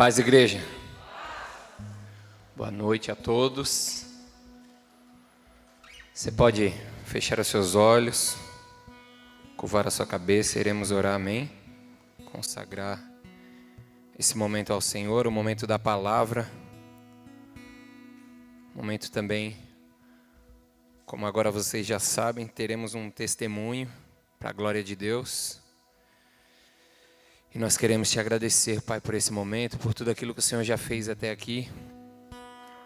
Paz, igreja. Boa noite a todos. Você pode fechar os seus olhos, curvar a sua cabeça, iremos orar, amém? Consagrar esse momento ao Senhor, o momento da palavra, momento também, como agora vocês já sabem, teremos um testemunho para a glória de Deus. E nós queremos te agradecer, Pai, por esse momento, por tudo aquilo que o Senhor já fez até aqui.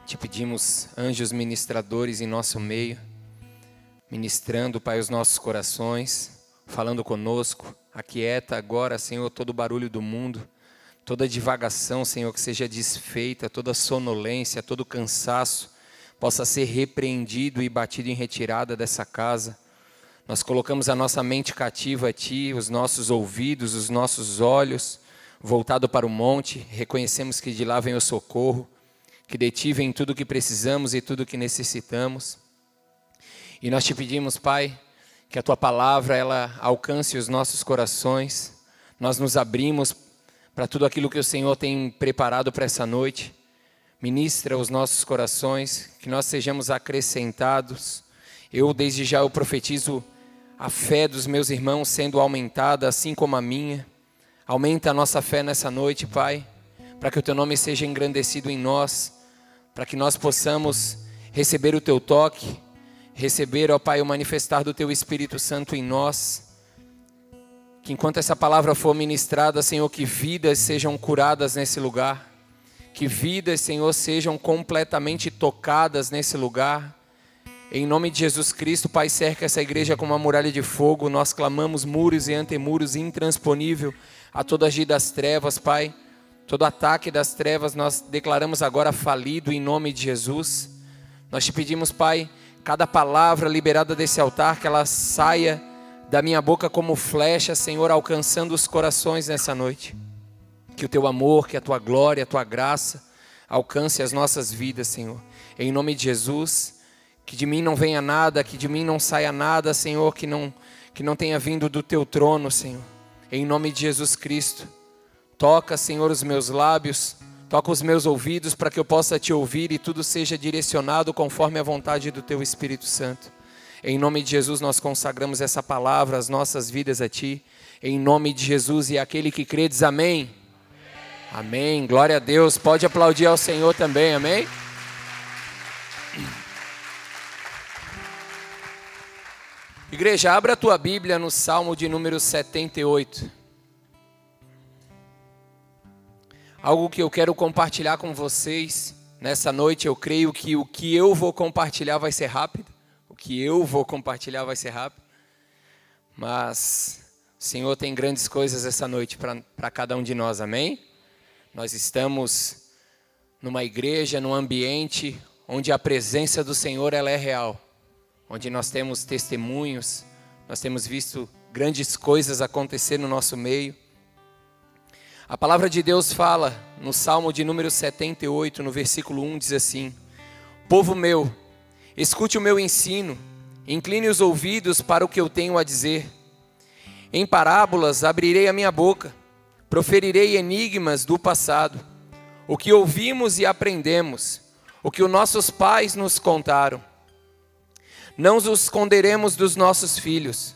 Te pedimos anjos ministradores em nosso meio, ministrando, Pai, os nossos corações, falando conosco. Aquieta agora, Senhor, todo o barulho do mundo, toda divagação, Senhor, que seja desfeita, toda sonolência, todo cansaço, possa ser repreendido e batido em retirada dessa casa. Nós colocamos a nossa mente cativa a Ti, os nossos ouvidos, os nossos olhos voltado para o monte, reconhecemos que de lá vem o socorro, que de Ti vem tudo o que precisamos e tudo o que necessitamos. E nós te pedimos, Pai, que a Tua palavra ela alcance os nossos corações. Nós nos abrimos para tudo aquilo que o Senhor tem preparado para essa noite. Ministra os nossos corações, que nós sejamos acrescentados. Eu desde já eu profetizo a fé dos meus irmãos sendo aumentada, assim como a minha. Aumenta a nossa fé nessa noite, Pai, para que o Teu nome seja engrandecido em nós, para que nós possamos receber o Teu toque, receber, ó Pai, o manifestar do Teu Espírito Santo em nós. Que enquanto essa palavra for ministrada, Senhor, que vidas sejam curadas nesse lugar, que vidas, Senhor, sejam completamente tocadas nesse lugar em nome de Jesus Cristo, Pai, cerca essa igreja com uma muralha de fogo. Nós clamamos muros e antemuros intransponível a toda agir das trevas, Pai. Todo ataque das trevas nós declaramos agora falido em nome de Jesus. Nós te pedimos, Pai, cada palavra liberada desse altar, que ela saia da minha boca como flecha, Senhor, alcançando os corações nessa noite. Que o teu amor, que a tua glória, a tua graça alcance as nossas vidas, Senhor. Em nome de Jesus. Que de mim não venha nada, que de mim não saia nada, Senhor, que não, que não tenha vindo do teu trono, Senhor. Em nome de Jesus Cristo. Toca, Senhor, os meus lábios, toca os meus ouvidos para que eu possa te ouvir e tudo seja direcionado conforme a vontade do teu Espírito Santo. Em nome de Jesus nós consagramos essa palavra, as nossas vidas a ti. Em nome de Jesus e aquele que crê diz amém. Amém. Glória a Deus. Pode aplaudir ao Senhor também. Amém. Igreja, abra a tua Bíblia no Salmo de número 78. Algo que eu quero compartilhar com vocês nessa noite, eu creio que o que eu vou compartilhar vai ser rápido. O que eu vou compartilhar vai ser rápido. Mas o Senhor tem grandes coisas essa noite para cada um de nós, amém? Nós estamos numa igreja, num ambiente onde a presença do Senhor ela é real onde nós temos testemunhos, nós temos visto grandes coisas acontecer no nosso meio. A palavra de Deus fala no Salmo de número 78, no versículo 1, diz assim: Povo meu, escute o meu ensino, incline os ouvidos para o que eu tenho a dizer. Em parábolas abrirei a minha boca, proferirei enigmas do passado, o que ouvimos e aprendemos, o que os nossos pais nos contaram não os esconderemos dos nossos filhos.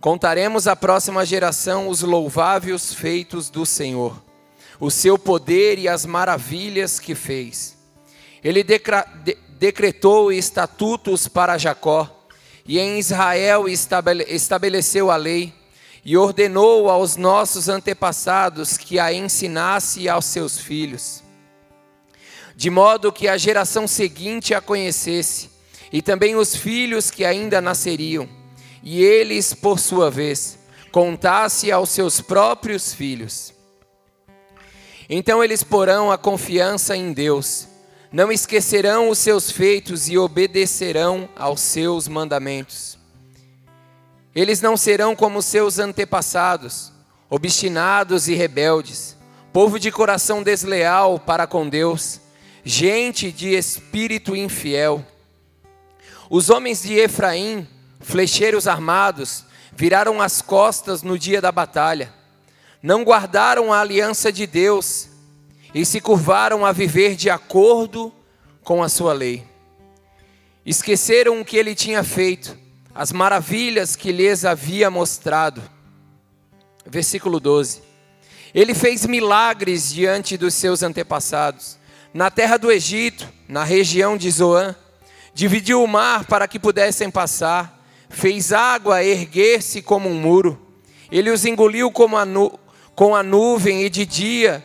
Contaremos à próxima geração os louváveis feitos do Senhor, o seu poder e as maravilhas que fez. Ele decretou estatutos para Jacó, e em Israel estabeleceu a lei, e ordenou aos nossos antepassados que a ensinasse aos seus filhos, de modo que a geração seguinte a conhecesse e também os filhos que ainda nasceriam, e eles, por sua vez, contasse aos seus próprios filhos. Então eles porão a confiança em Deus, não esquecerão os seus feitos e obedecerão aos seus mandamentos. Eles não serão como seus antepassados, obstinados e rebeldes, povo de coração desleal para com Deus, gente de espírito infiel os homens de Efraim, flecheiros armados, viraram as costas no dia da batalha. Não guardaram a aliança de Deus e se curvaram a viver de acordo com a sua lei. Esqueceram o que ele tinha feito, as maravilhas que lhes havia mostrado. Versículo 12. Ele fez milagres diante dos seus antepassados, na terra do Egito, na região de Zoã. Dividiu o mar para que pudessem passar, fez água erguer-se como um muro. Ele os engoliu a com a nuvem e de dia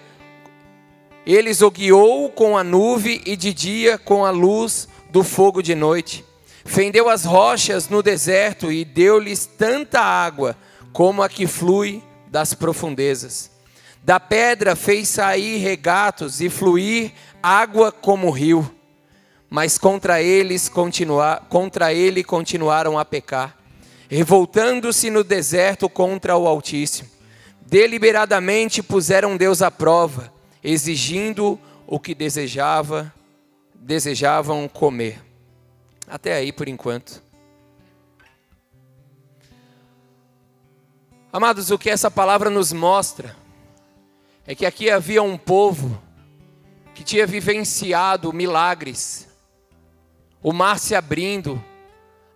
eles o guiou com a nuvem e de dia com a luz do fogo de noite. Fendeu as rochas no deserto e deu-lhes tanta água como a que flui das profundezas. Da pedra fez sair regatos e fluir água como rio. Mas contra eles continuar, contra ele continuaram a pecar, revoltando-se no deserto contra o Altíssimo. Deliberadamente puseram Deus à prova, exigindo o que desejava, desejavam comer. Até aí por enquanto. Amados, o que essa palavra nos mostra é que aqui havia um povo que tinha vivenciado milagres, o mar se abrindo,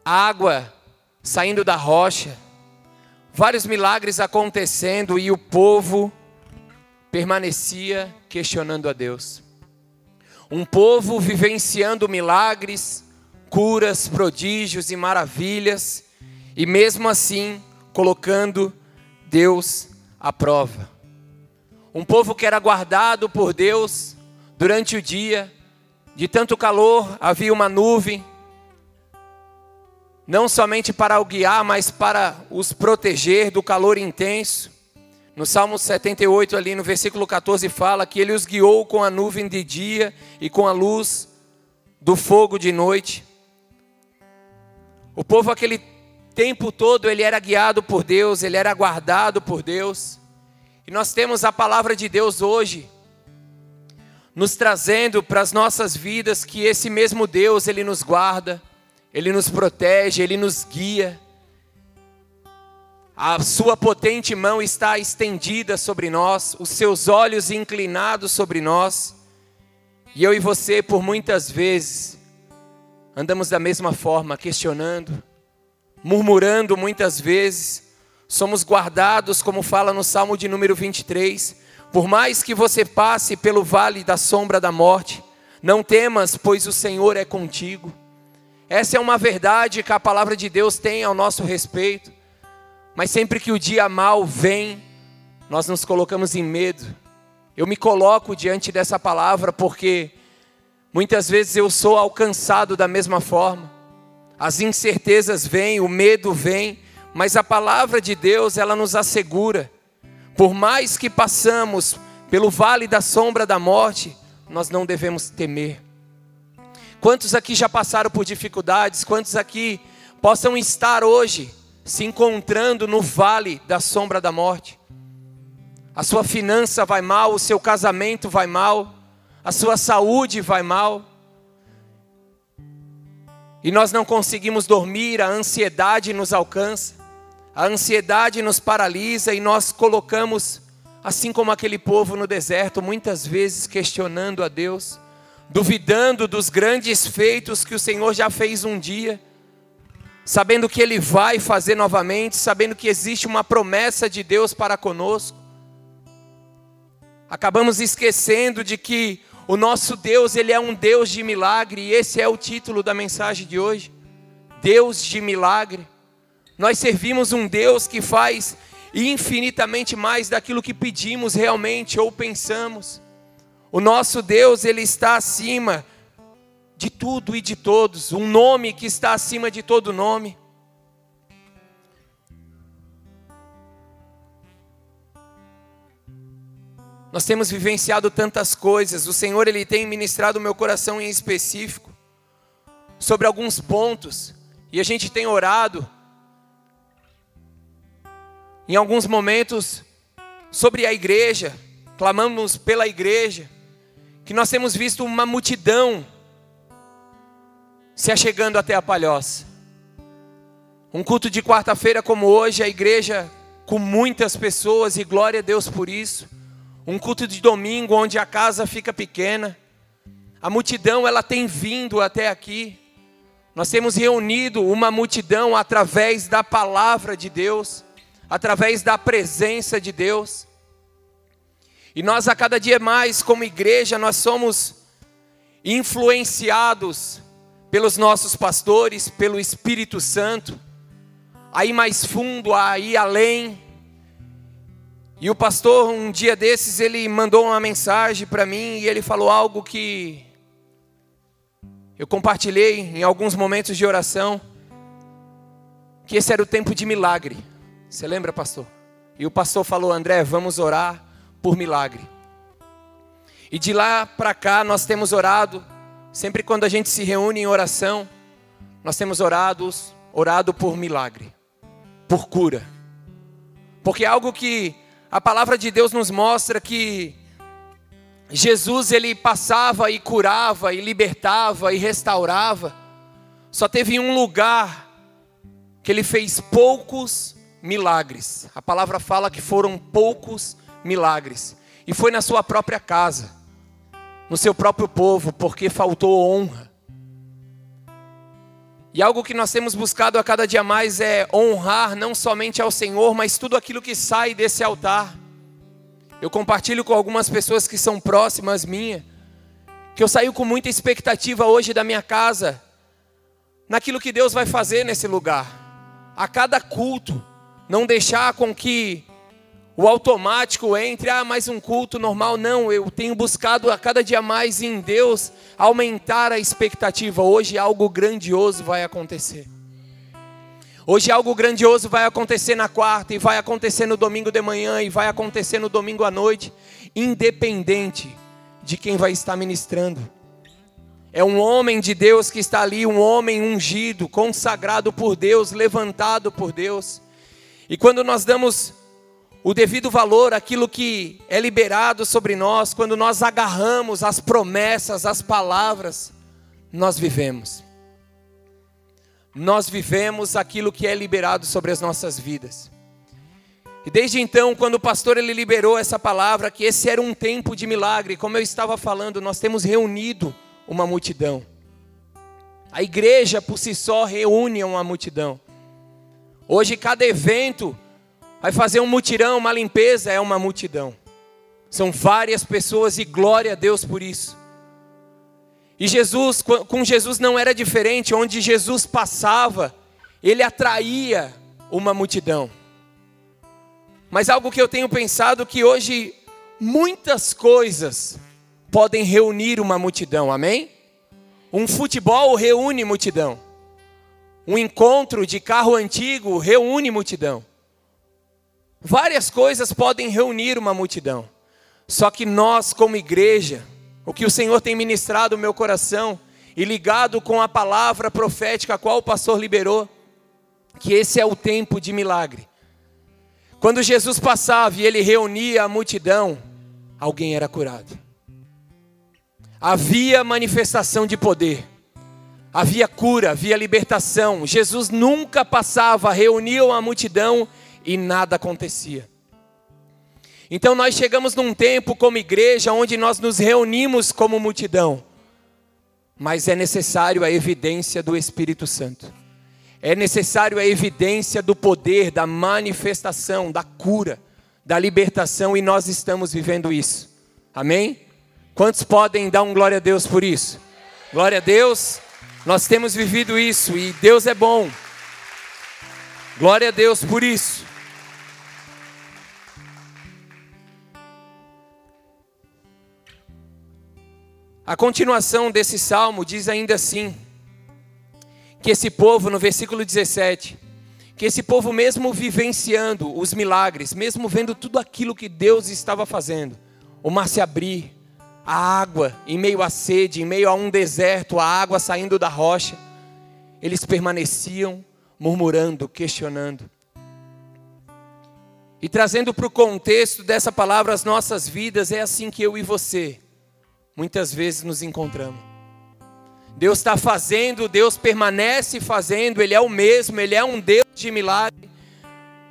água saindo da rocha, vários milagres acontecendo e o povo permanecia questionando a Deus. Um povo vivenciando milagres, curas, prodígios e maravilhas, e mesmo assim colocando Deus à prova. Um povo que era guardado por Deus durante o dia, de tanto calor, havia uma nuvem, não somente para o guiar, mas para os proteger do calor intenso. No Salmo 78, ali no versículo 14, fala que ele os guiou com a nuvem de dia e com a luz do fogo de noite. O povo aquele tempo todo ele era guiado por Deus, ele era guardado por Deus. E nós temos a palavra de Deus hoje nos trazendo para as nossas vidas que esse mesmo Deus, ele nos guarda, ele nos protege, ele nos guia. A sua potente mão está estendida sobre nós, os seus olhos inclinados sobre nós. E eu e você, por muitas vezes, andamos da mesma forma, questionando, murmurando muitas vezes, somos guardados, como fala no Salmo de número 23. Por mais que você passe pelo vale da sombra da morte, não temas, pois o Senhor é contigo. Essa é uma verdade que a palavra de Deus tem ao nosso respeito. Mas sempre que o dia mal vem, nós nos colocamos em medo. Eu me coloco diante dessa palavra porque Muitas vezes eu sou alcançado da mesma forma. As incertezas vêm, o medo vem, mas a palavra de Deus, ela nos assegura. Por mais que passamos pelo vale da sombra da morte, nós não devemos temer. Quantos aqui já passaram por dificuldades? Quantos aqui possam estar hoje se encontrando no vale da sombra da morte? A sua finança vai mal, o seu casamento vai mal, a sua saúde vai mal, e nós não conseguimos dormir, a ansiedade nos alcança, a ansiedade nos paralisa e nós colocamos, assim como aquele povo no deserto, muitas vezes questionando a Deus, duvidando dos grandes feitos que o Senhor já fez um dia, sabendo que Ele vai fazer novamente, sabendo que existe uma promessa de Deus para conosco. Acabamos esquecendo de que o nosso Deus, ele é um Deus de milagre, e esse é o título da mensagem de hoje. Deus de milagre. Nós servimos um Deus que faz infinitamente mais daquilo que pedimos realmente ou pensamos. O nosso Deus, ele está acima de tudo e de todos, um nome que está acima de todo nome. Nós temos vivenciado tantas coisas. O Senhor ele tem ministrado o meu coração em específico sobre alguns pontos e a gente tem orado em alguns momentos sobre a igreja, clamamos pela igreja, que nós temos visto uma multidão se achegando até a palhoça. Um culto de quarta-feira como hoje, a igreja com muitas pessoas, e glória a Deus por isso um culto de domingo onde a casa fica pequena. A multidão ela tem vindo até aqui. Nós temos reunido uma multidão através da palavra de Deus, através da presença de Deus. E nós a cada dia mais, como igreja, nós somos influenciados pelos nossos pastores, pelo Espírito Santo, a ir mais fundo, a ir além. E o pastor, um dia desses, ele mandou uma mensagem para mim e ele falou algo que eu compartilhei em alguns momentos de oração, que esse era o tempo de milagre. Você lembra, pastor? E o pastor falou: André, vamos orar por milagre. E de lá para cá nós temos orado, sempre quando a gente se reúne em oração, nós temos orado, orado por milagre, por cura. Porque é algo que a palavra de Deus nos mostra que Jesus ele passava e curava e libertava e restaurava. Só teve um lugar que ele fez poucos milagres. A palavra fala que foram poucos milagres. E foi na sua própria casa, no seu próprio povo, porque faltou honra. E algo que nós temos buscado a cada dia mais é honrar não somente ao Senhor, mas tudo aquilo que sai desse altar. Eu compartilho com algumas pessoas que são próximas minha, que eu saio com muita expectativa hoje da minha casa, naquilo que Deus vai fazer nesse lugar. A cada culto, não deixar com que o automático entre, ah, mais um culto normal. Não, eu tenho buscado a cada dia mais em Deus aumentar a expectativa. Hoje algo grandioso vai acontecer. Hoje algo grandioso vai acontecer na quarta, e vai acontecer no domingo de manhã, e vai acontecer no domingo à noite, independente de quem vai estar ministrando. É um homem de Deus que está ali, um homem ungido, consagrado por Deus, levantado por Deus. E quando nós damos o devido valor àquilo que é liberado sobre nós, quando nós agarramos as promessas, as palavras, nós vivemos nós vivemos aquilo que é liberado sobre as nossas vidas. E desde então, quando o pastor ele liberou essa palavra, que esse era um tempo de milagre, como eu estava falando, nós temos reunido uma multidão. A igreja por si só reúne uma multidão. Hoje cada evento vai fazer um mutirão, uma limpeza, é uma multidão. São várias pessoas e glória a Deus por isso. E Jesus, com Jesus não era diferente, onde Jesus passava, ele atraía uma multidão. Mas algo que eu tenho pensado que hoje muitas coisas podem reunir uma multidão, amém? Um futebol reúne multidão. Um encontro de carro antigo reúne multidão. Várias coisas podem reunir uma multidão. Só que nós, como igreja, o que o Senhor tem ministrado no meu coração e ligado com a palavra profética a qual o pastor liberou, que esse é o tempo de milagre. Quando Jesus passava e ele reunia a multidão, alguém era curado. Havia manifestação de poder. Havia cura, havia libertação. Jesus nunca passava, reunia a multidão e nada acontecia. Então nós chegamos num tempo como igreja onde nós nos reunimos como multidão. Mas é necessário a evidência do Espírito Santo. É necessário a evidência do poder, da manifestação, da cura, da libertação e nós estamos vivendo isso. Amém? Quantos podem dar um glória a Deus por isso? Glória a Deus. Nós temos vivido isso e Deus é bom. Glória a Deus por isso. A continuação desse salmo diz ainda assim: que esse povo, no versículo 17, que esse povo, mesmo vivenciando os milagres, mesmo vendo tudo aquilo que Deus estava fazendo, o mar se abrir, a água em meio à sede, em meio a um deserto, a água saindo da rocha, eles permaneciam murmurando, questionando. E trazendo para o contexto dessa palavra as nossas vidas, é assim que eu e você muitas vezes nos encontramos. Deus está fazendo, Deus permanece fazendo, Ele é o mesmo, Ele é um Deus de milagre,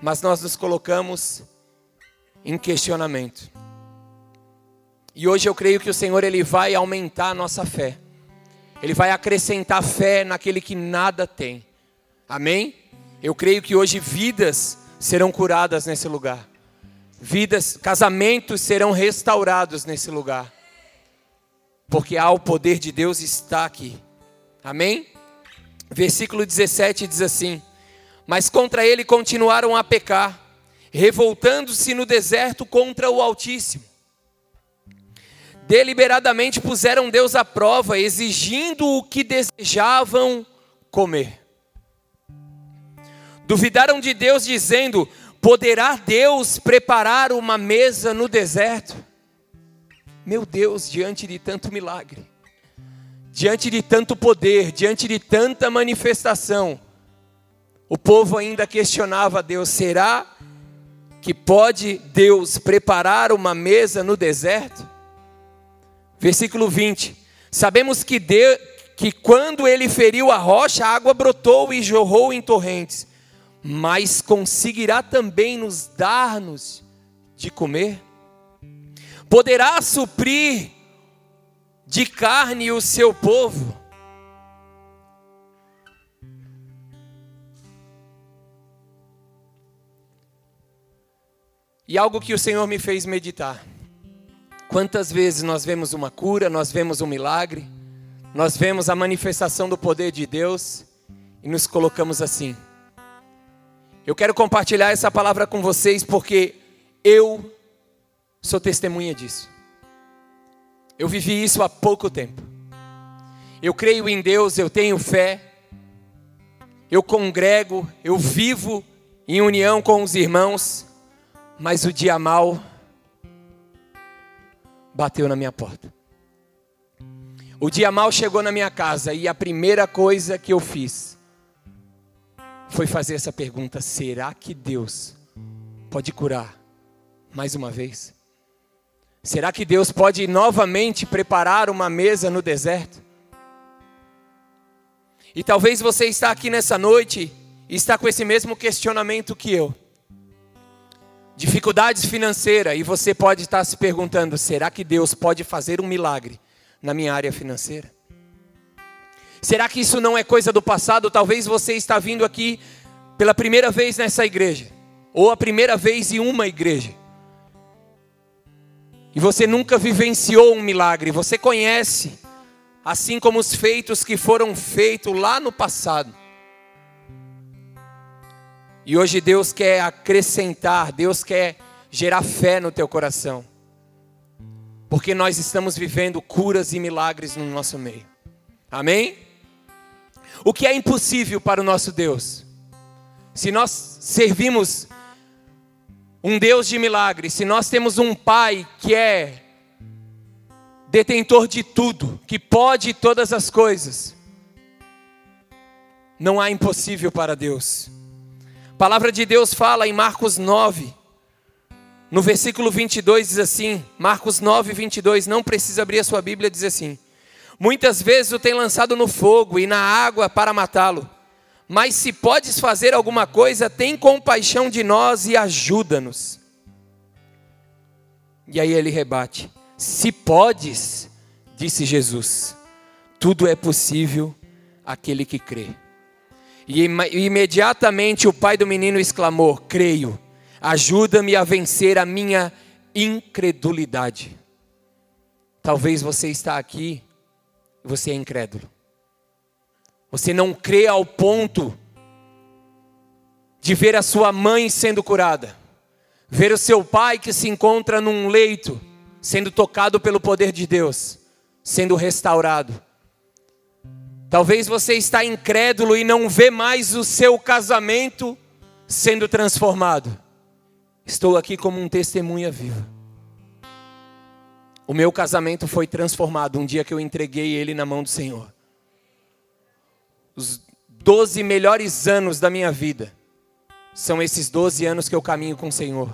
mas nós nos colocamos em questionamento. E hoje eu creio que o Senhor ele vai aumentar a nossa fé. Ele vai acrescentar fé naquele que nada tem. Amém? Eu creio que hoje vidas serão curadas nesse lugar. Vidas, casamentos serão restaurados nesse lugar. Porque há o poder de Deus está aqui. Amém? Versículo 17 diz assim: Mas contra ele continuaram a pecar, revoltando-se no deserto contra o Altíssimo deliberadamente puseram Deus à prova, exigindo o que desejavam comer. Duvidaram de Deus, dizendo: Poderá Deus preparar uma mesa no deserto? Meu Deus, diante de tanto milagre, diante de tanto poder, diante de tanta manifestação, o povo ainda questionava Deus: será que pode Deus preparar uma mesa no deserto? Versículo 20: Sabemos que, de, que quando ele feriu a rocha, a água brotou e jorrou em torrentes, mas conseguirá também nos dar-nos de comer? Poderá suprir de carne o seu povo? E algo que o Senhor me fez meditar. Quantas vezes nós vemos uma cura, nós vemos um milagre, nós vemos a manifestação do poder de Deus e nos colocamos assim. Eu quero compartilhar essa palavra com vocês porque eu sou testemunha disso. Eu vivi isso há pouco tempo. Eu creio em Deus, eu tenho fé, eu congrego, eu vivo em união com os irmãos, mas o dia mal bateu na minha porta. O dia mal chegou na minha casa e a primeira coisa que eu fiz foi fazer essa pergunta: será que Deus pode curar mais uma vez? Será que Deus pode novamente preparar uma mesa no deserto? E talvez você está aqui nessa noite e está com esse mesmo questionamento que eu dificuldades financeiras e você pode estar se perguntando: será que Deus pode fazer um milagre na minha área financeira? Será que isso não é coisa do passado? Talvez você está vindo aqui pela primeira vez nessa igreja, ou a primeira vez em uma igreja. E você nunca vivenciou um milagre, você conhece, assim como os feitos que foram feitos lá no passado. E hoje Deus quer acrescentar, Deus quer gerar fé no teu coração. Porque nós estamos vivendo curas e milagres no nosso meio. Amém? O que é impossível para o nosso Deus? Se nós servimos um Deus de milagres, se nós temos um Pai que é detentor de tudo, que pode todas as coisas, não há impossível para Deus. A palavra de Deus fala em Marcos 9, no versículo 22 diz assim: Marcos 9, 22, não precisa abrir a sua Bíblia, diz assim: Muitas vezes o tem lançado no fogo e na água para matá-lo, mas se podes fazer alguma coisa, tem compaixão de nós e ajuda-nos. E aí ele rebate: Se podes, disse Jesus, tudo é possível aquele que crê. E imediatamente o pai do menino exclamou: Creio, ajuda-me a vencer a minha incredulidade. Talvez você está aqui e você é incrédulo. Você não crê ao ponto de ver a sua mãe sendo curada, ver o seu pai que se encontra num leito, sendo tocado pelo poder de Deus, sendo restaurado. Talvez você está incrédulo e não vê mais o seu casamento sendo transformado. Estou aqui como um testemunha viva. O meu casamento foi transformado um dia que eu entreguei ele na mão do Senhor. Os 12 melhores anos da minha vida são esses 12 anos que eu caminho com o Senhor.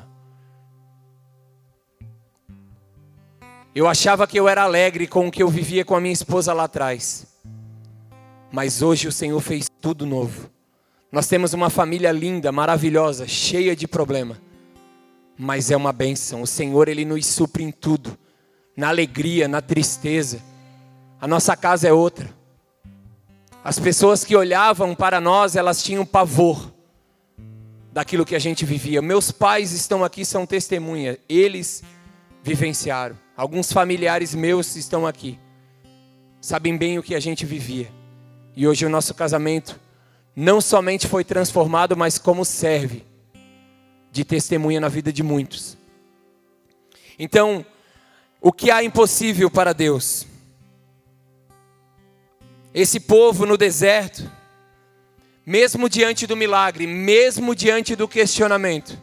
Eu achava que eu era alegre com o que eu vivia com a minha esposa lá atrás. Mas hoje o Senhor fez tudo novo. Nós temos uma família linda, maravilhosa, cheia de problema. Mas é uma bênção. O Senhor, Ele nos supre em tudo. na alegria, na tristeza. A nossa casa é outra. As pessoas que olhavam para nós, elas tinham pavor daquilo que a gente vivia. Meus pais estão aqui, são testemunha. Eles vivenciaram. Alguns familiares meus estão aqui. Sabem bem o que a gente vivia. E hoje o nosso casamento não somente foi transformado, mas como serve de testemunha na vida de muitos. Então, o que há impossível para Deus? Esse povo no deserto, mesmo diante do milagre, mesmo diante do questionamento,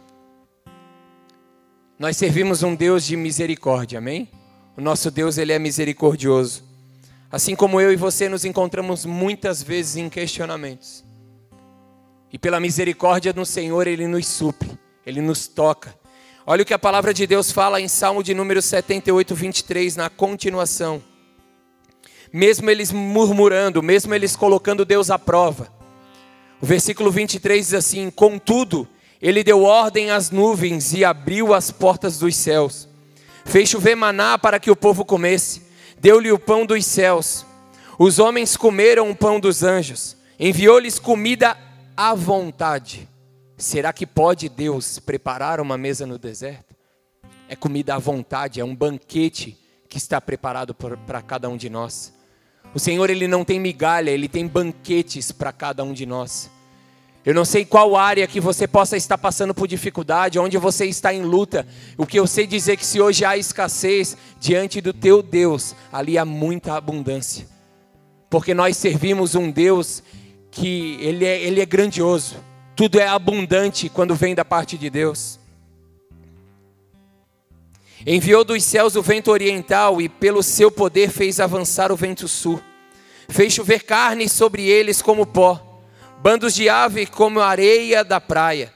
nós servimos um Deus de misericórdia, amém? O nosso Deus, ele é misericordioso. Assim como eu e você nos encontramos muitas vezes em questionamentos. E pela misericórdia do Senhor, ele nos supre, ele nos toca. Olha o que a palavra de Deus fala em Salmo de número 78, 23, na continuação. Mesmo eles murmurando, mesmo eles colocando Deus à prova. O versículo 23 diz assim: Contudo, ele deu ordem às nuvens e abriu as portas dos céus. Fez chover maná para que o povo comesse. Deu-lhe o pão dos céus. Os homens comeram o pão dos anjos. Enviou-lhes comida à vontade. Será que pode Deus preparar uma mesa no deserto? É comida à vontade, é um banquete que está preparado para cada um de nós. O Senhor, Ele não tem migalha, Ele tem banquetes para cada um de nós. Eu não sei qual área que você possa estar passando por dificuldade, onde você está em luta. O que eu sei dizer é que se hoje há escassez diante do teu Deus, ali há muita abundância. Porque nós servimos um Deus que ele é, ele é grandioso. Tudo é abundante quando vem da parte de Deus. Enviou dos céus o vento oriental e pelo seu poder fez avançar o vento sul. Fez chover carne sobre eles como pó bandos de ave como areia da praia.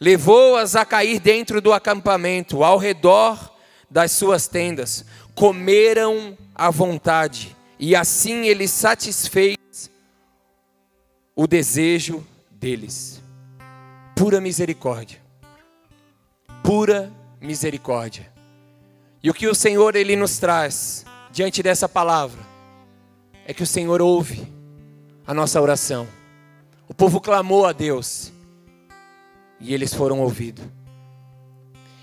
Levou-as a cair dentro do acampamento, ao redor das suas tendas. Comeram à vontade, e assim ele satisfez o desejo deles. Pura misericórdia. Pura misericórdia. E o que o Senhor ele nos traz diante dessa palavra é que o Senhor ouve a nossa oração. O povo clamou a Deus e eles foram ouvidos.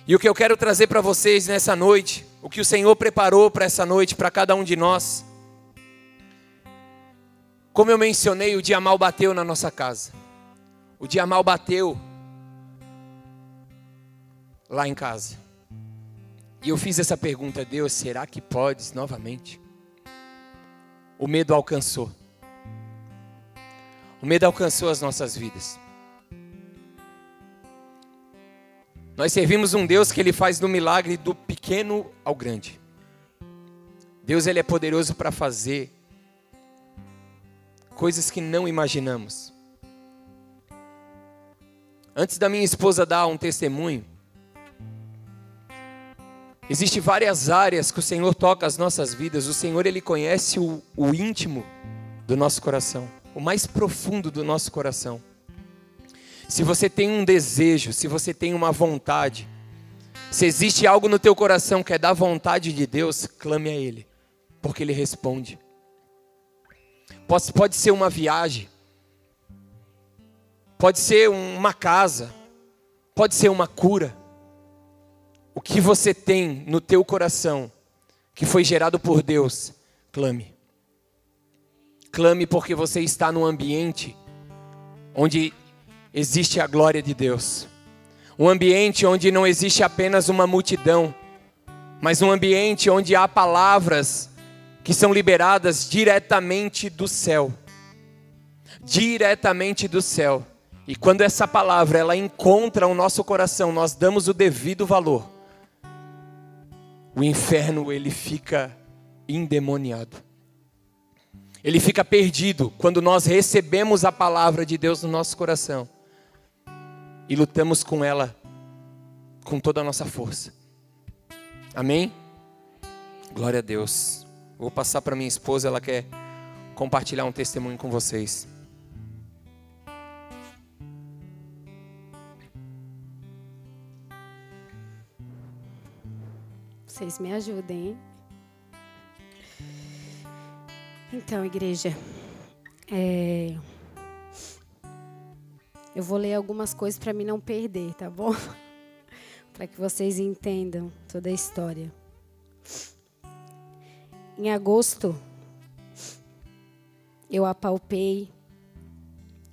E o que eu quero trazer para vocês nessa noite, o que o Senhor preparou para essa noite, para cada um de nós. Como eu mencionei, o dia mal bateu na nossa casa. O dia mal bateu lá em casa. E eu fiz essa pergunta a Deus: será que podes novamente? O medo alcançou. O medo alcançou as nossas vidas. Nós servimos um Deus que ele faz do milagre do pequeno ao grande. Deus ele é poderoso para fazer coisas que não imaginamos. Antes da minha esposa dar um testemunho, Existem várias áreas que o Senhor toca as nossas vidas. O Senhor ele conhece o, o íntimo do nosso coração o mais profundo do nosso coração. Se você tem um desejo, se você tem uma vontade, se existe algo no teu coração que é da vontade de Deus, clame a Ele, porque Ele responde. Pode, pode ser uma viagem, pode ser uma casa, pode ser uma cura. O que você tem no teu coração, que foi gerado por Deus, clame. Clame porque você está num ambiente onde existe a glória de Deus. Um ambiente onde não existe apenas uma multidão, mas um ambiente onde há palavras que são liberadas diretamente do céu. Diretamente do céu. E quando essa palavra ela encontra o nosso coração, nós damos o devido valor. O inferno ele fica endemoniado. Ele fica perdido quando nós recebemos a palavra de Deus no nosso coração e lutamos com ela com toda a nossa força. Amém? Glória a Deus. Vou passar para minha esposa, ela quer compartilhar um testemunho com vocês. Vocês me ajudem, hein? Então, igreja, é... eu vou ler algumas coisas para mim não perder, tá bom? para que vocês entendam toda a história. Em agosto, eu apalpei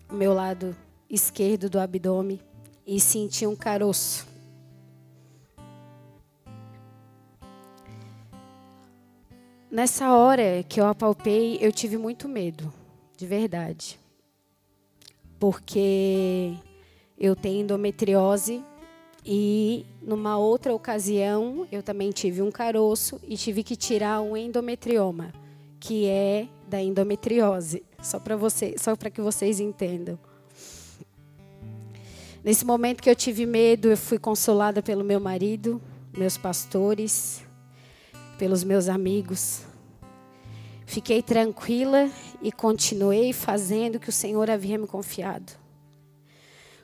o meu lado esquerdo do abdômen e senti um caroço. Nessa hora que eu apalpei, eu tive muito medo, de verdade. Porque eu tenho endometriose e numa outra ocasião eu também tive um caroço e tive que tirar um endometrioma, que é da endometriose, só para você, só para que vocês entendam. Nesse momento que eu tive medo, eu fui consolada pelo meu marido, meus pastores, pelos meus amigos. Fiquei tranquila e continuei fazendo o que o Senhor havia me confiado.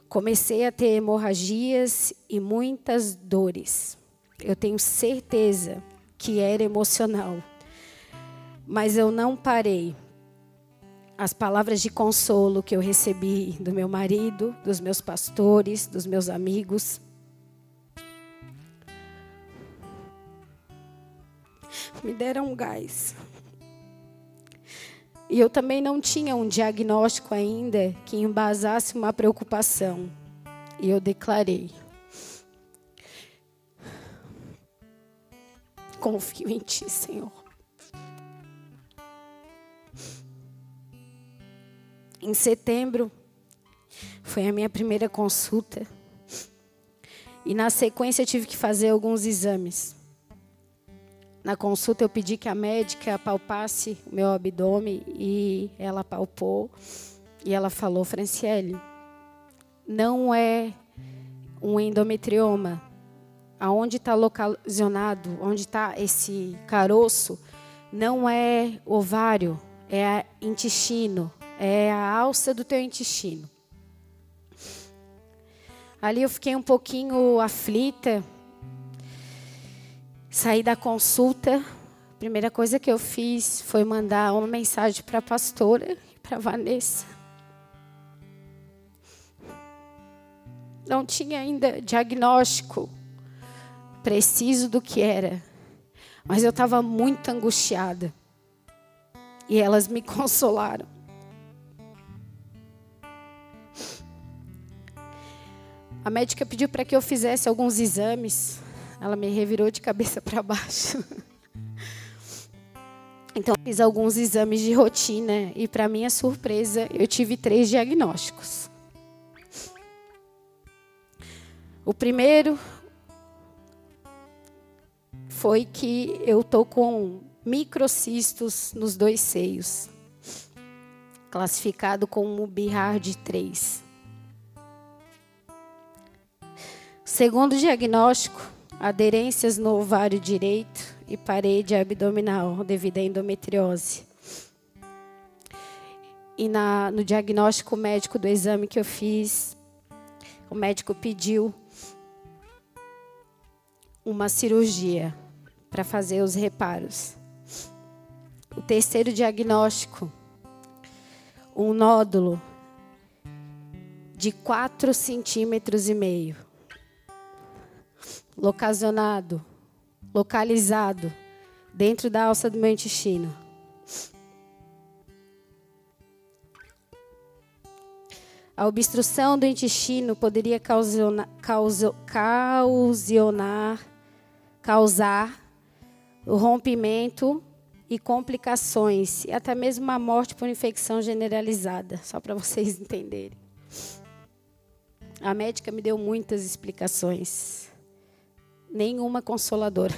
Comecei a ter hemorragias e muitas dores. Eu tenho certeza que era emocional. Mas eu não parei. As palavras de consolo que eu recebi do meu marido, dos meus pastores, dos meus amigos, me deram gás. E eu também não tinha um diagnóstico ainda que embasasse uma preocupação. E eu declarei: Confio em Ti, Senhor. Em setembro, foi a minha primeira consulta. E na sequência eu tive que fazer alguns exames. Na consulta eu pedi que a médica palpasse o meu abdômen e ela palpou e ela falou, Franciele, não é um endometrioma. Aonde está localizado, onde está esse caroço, não é ovário, é intestino, é a alça do teu intestino. Ali eu fiquei um pouquinho aflita, Saí da consulta, a primeira coisa que eu fiz foi mandar uma mensagem para a pastora e para Vanessa. Não tinha ainda diagnóstico preciso do que era, mas eu estava muito angustiada. E elas me consolaram. A médica pediu para que eu fizesse alguns exames ela me revirou de cabeça para baixo. Então, fiz alguns exames de rotina e, para minha surpresa, eu tive três diagnósticos. O primeiro foi que eu tô com microcistos nos dois seios, classificado como BIHARD 3. Segundo diagnóstico, aderências no ovário direito e parede abdominal devido à endometriose. E na, no diagnóstico médico do exame que eu fiz, o médico pediu uma cirurgia para fazer os reparos. O terceiro diagnóstico, um nódulo de 4 centímetros e meio localizado, localizado dentro da alça do meu intestino. A obstrução do intestino poderia causar, causar, causar o rompimento e complicações, e até mesmo a morte por infecção generalizada, só para vocês entenderem. A médica me deu muitas explicações nenhuma consoladora.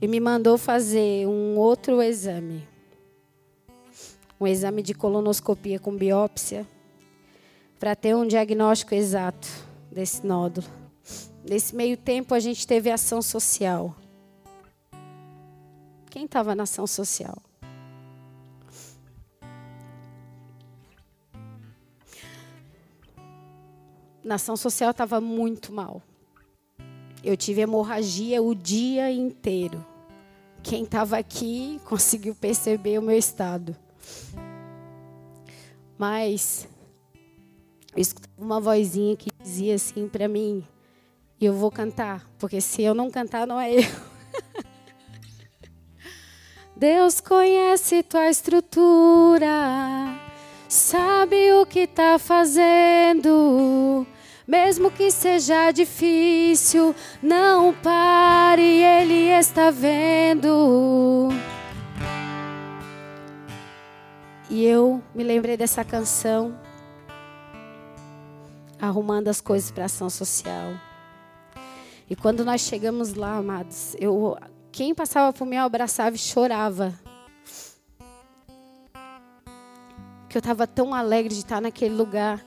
E me mandou fazer um outro exame. Um exame de colonoscopia com biópsia, para ter um diagnóstico exato desse nódulo. Nesse meio tempo, a gente teve ação social. Quem estava na ação social? Na ação social estava muito mal. Eu tive hemorragia o dia inteiro. quem estava aqui conseguiu perceber o meu estado. Mas eu escutava uma vozinha que dizia assim para mim: eu vou cantar, porque se eu não cantar, não é eu. Deus conhece tua estrutura, sabe o que está fazendo. Mesmo que seja difícil, não pare, Ele está vendo. E eu me lembrei dessa canção, arrumando as coisas para ação social. E quando nós chegamos lá, amados, eu, quem passava por mim eu abraçava e chorava. Porque eu estava tão alegre de estar naquele lugar.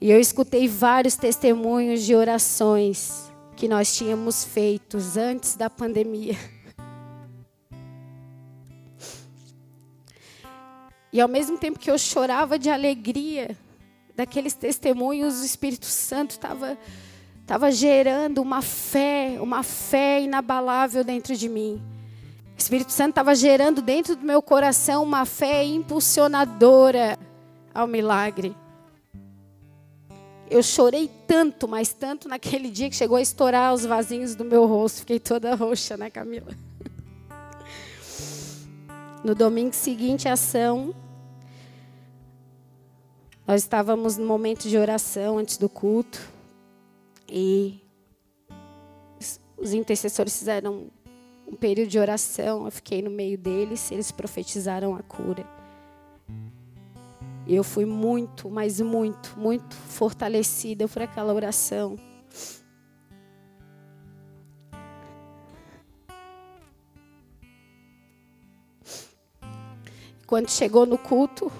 E eu escutei vários testemunhos de orações que nós tínhamos feitos antes da pandemia. E ao mesmo tempo que eu chorava de alegria daqueles testemunhos, o Espírito Santo estava estava gerando uma fé, uma fé inabalável dentro de mim. O Espírito Santo estava gerando dentro do meu coração uma fé impulsionadora ao milagre. Eu chorei tanto, mas tanto naquele dia que chegou a estourar os vasinhos do meu rosto. Fiquei toda roxa, né, Camila? No domingo seguinte ação, nós estávamos no momento de oração antes do culto. E os intercessores fizeram um período de oração. Eu fiquei no meio deles. Eles profetizaram a cura. Eu fui muito, mas muito, muito fortalecida por aquela oração. Quando chegou no culto,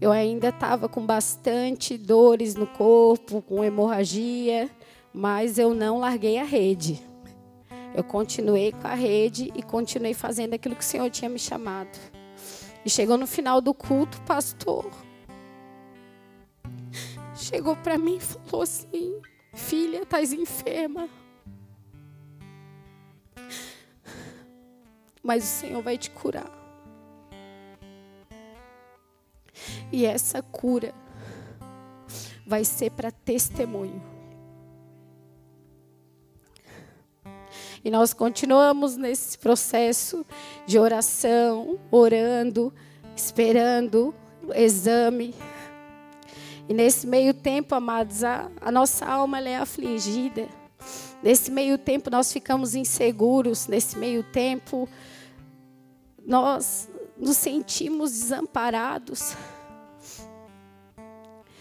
eu ainda estava com bastante dores no corpo, com hemorragia, mas eu não larguei a rede. Eu continuei com a rede e continuei fazendo aquilo que o Senhor tinha me chamado. E chegou no final do culto, pastor. Chegou para mim e falou assim: Filha, estás enferma. Mas o Senhor vai te curar. E essa cura vai ser para testemunho. E nós continuamos nesse processo de oração, orando, esperando o exame. E nesse meio tempo, amados, a, a nossa alma é afligida. Nesse meio tempo, nós ficamos inseguros. Nesse meio tempo, nós nos sentimos desamparados.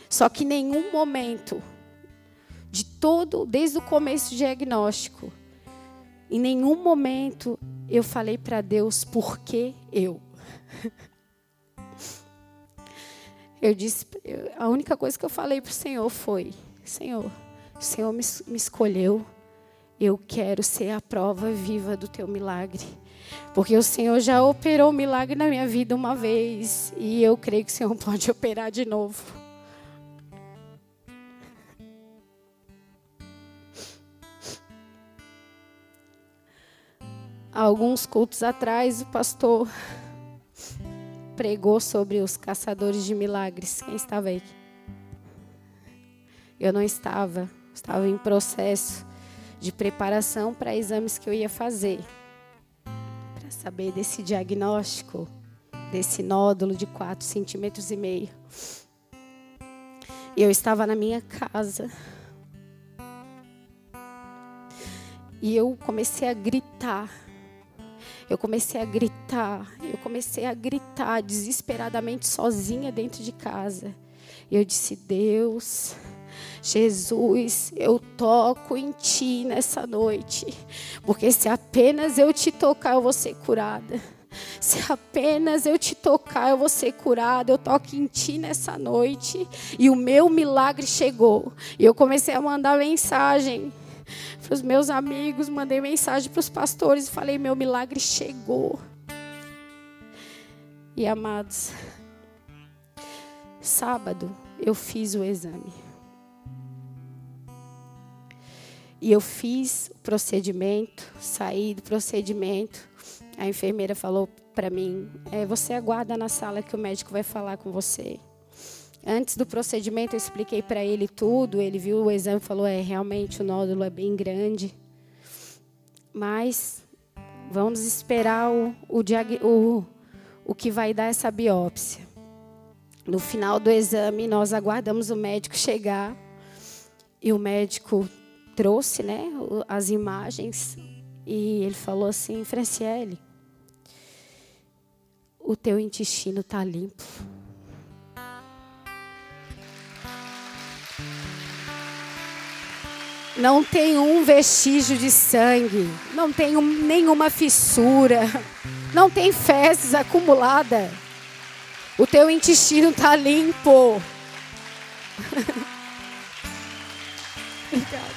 Só que em nenhum momento, de todo, desde o começo do diagnóstico, em nenhum momento eu falei para Deus por que eu. Eu disse, a única coisa que eu falei para o Senhor foi: Senhor, o Senhor me, me escolheu, eu quero ser a prova viva do teu milagre. Porque o Senhor já operou o milagre na minha vida uma vez e eu creio que o Senhor pode operar de novo. Alguns cultos atrás, o pastor pregou sobre os caçadores de milagres. Quem estava aí? Eu não estava. Estava em processo de preparação para exames que eu ia fazer. Para saber desse diagnóstico, desse nódulo de 4 centímetros e meio. E eu estava na minha casa. E eu comecei a gritar eu comecei a gritar, eu comecei a gritar desesperadamente sozinha dentro de casa. E eu disse: Deus, Jesus, eu toco em ti nessa noite, porque se apenas eu te tocar, eu vou ser curada. Se apenas eu te tocar, eu vou ser curada. Eu toco em ti nessa noite. E o meu milagre chegou. E eu comecei a mandar mensagem para os meus amigos, mandei mensagem para os pastores e falei: meu milagre chegou. E amados, sábado eu fiz o exame. E eu fiz o procedimento, saí do procedimento. A enfermeira falou para mim: é, Você aguarda na sala que o médico vai falar com você. Antes do procedimento, eu expliquei para ele tudo. Ele viu o exame e falou: É, realmente o nódulo é bem grande. Mas vamos esperar o, o, o, o que vai dar essa biópsia. No final do exame, nós aguardamos o médico chegar. E o médico trouxe né, as imagens. E ele falou assim: Franciele, o teu intestino está limpo. Não tem um vestígio de sangue, não tem um, nenhuma fissura, não tem fezes acumulada. O teu intestino está limpo. Obrigado,